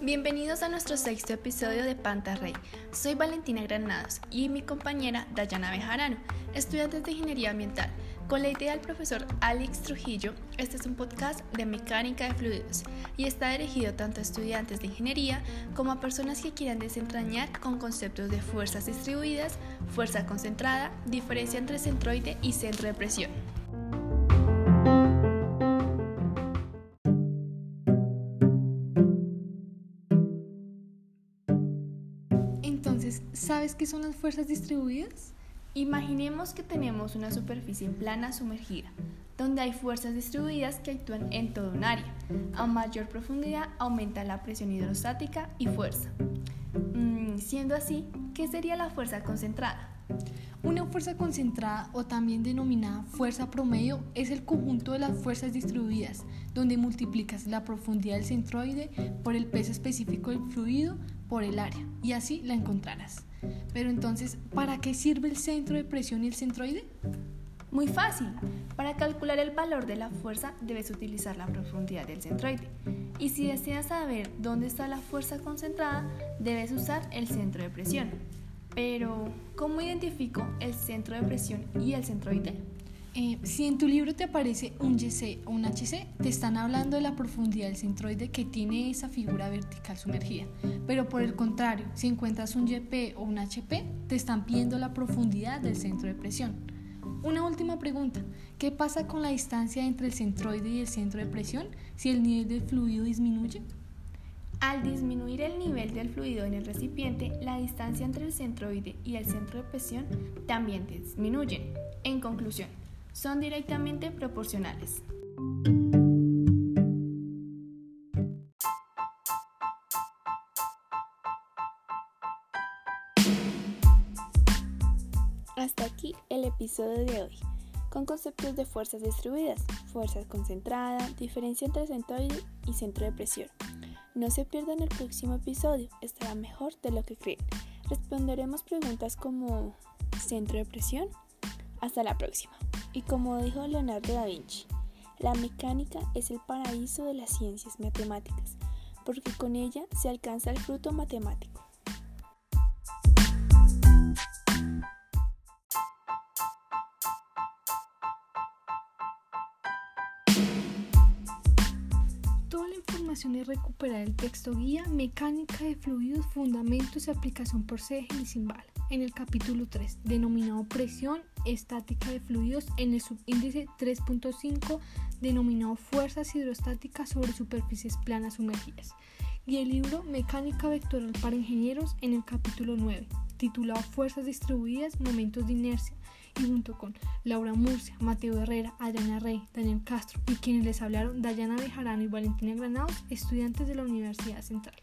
Bienvenidos a nuestro sexto episodio de Panta Rey. Soy Valentina Granados y mi compañera Dayana Bejarano, estudiantes de Ingeniería Ambiental. Con la idea del profesor Alex Trujillo, este es un podcast de mecánica de fluidos y está dirigido tanto a estudiantes de ingeniería como a personas que quieran desentrañar con conceptos de fuerzas distribuidas, fuerza concentrada, diferencia entre centroide y centro de presión. ¿Sabes qué son las fuerzas distribuidas? Imaginemos que tenemos una superficie plana sumergida, donde hay fuerzas distribuidas que actúan en todo un área. A mayor profundidad aumenta la presión hidrostática y fuerza. Mm, siendo así, ¿qué sería la fuerza concentrada? Una fuerza concentrada o también denominada fuerza promedio es el conjunto de las fuerzas distribuidas, donde multiplicas la profundidad del centroide por el peso específico del fluido por el área y así la encontrarás. Pero entonces, ¿para qué sirve el centro de presión y el centroide? Muy fácil. Para calcular el valor de la fuerza debes utilizar la profundidad del centroide. Y si deseas saber dónde está la fuerza concentrada, debes usar el centro de presión. Pero, ¿cómo identifico el centro de presión y el centroide? Eh, si en tu libro te aparece un YC o un HC, te están hablando de la profundidad del centroide que tiene esa figura vertical sumergida. Pero por el contrario, si encuentras un YP o un HP, te están pidiendo la profundidad del centro de presión. Una última pregunta, ¿qué pasa con la distancia entre el centroide y el centro de presión si el nivel del fluido disminuye? Al disminuir el nivel del fluido en el recipiente, la distancia entre el centroide y el centro de presión también disminuye. En conclusión, son directamente proporcionales. Hasta aquí el episodio de hoy, con conceptos de fuerzas distribuidas, fuerzas concentradas, diferencia entre centroide y centro de presión. No se pierdan el próximo episodio, estará mejor de lo que creen. Responderemos preguntas como ¿centro de presión? Hasta la próxima. Y como dijo Leonardo da Vinci, la mecánica es el paraíso de las ciencias matemáticas, porque con ella se alcanza el fruto matemático. Es recuperar el texto guía Mecánica de fluidos, fundamentos y aplicación por C Simbal en el capítulo 3, denominado Presión estática de fluidos, en el subíndice 3.5, denominado Fuerzas hidrostáticas sobre superficies planas sumergidas, y el libro Mecánica vectoral para ingenieros en el capítulo 9, titulado Fuerzas distribuidas, momentos de inercia, junto con Laura Murcia, Mateo Herrera, Adriana Rey, Daniel Castro y quienes les hablaron Dayana Bejarano y Valentina Granados, estudiantes de la Universidad Central.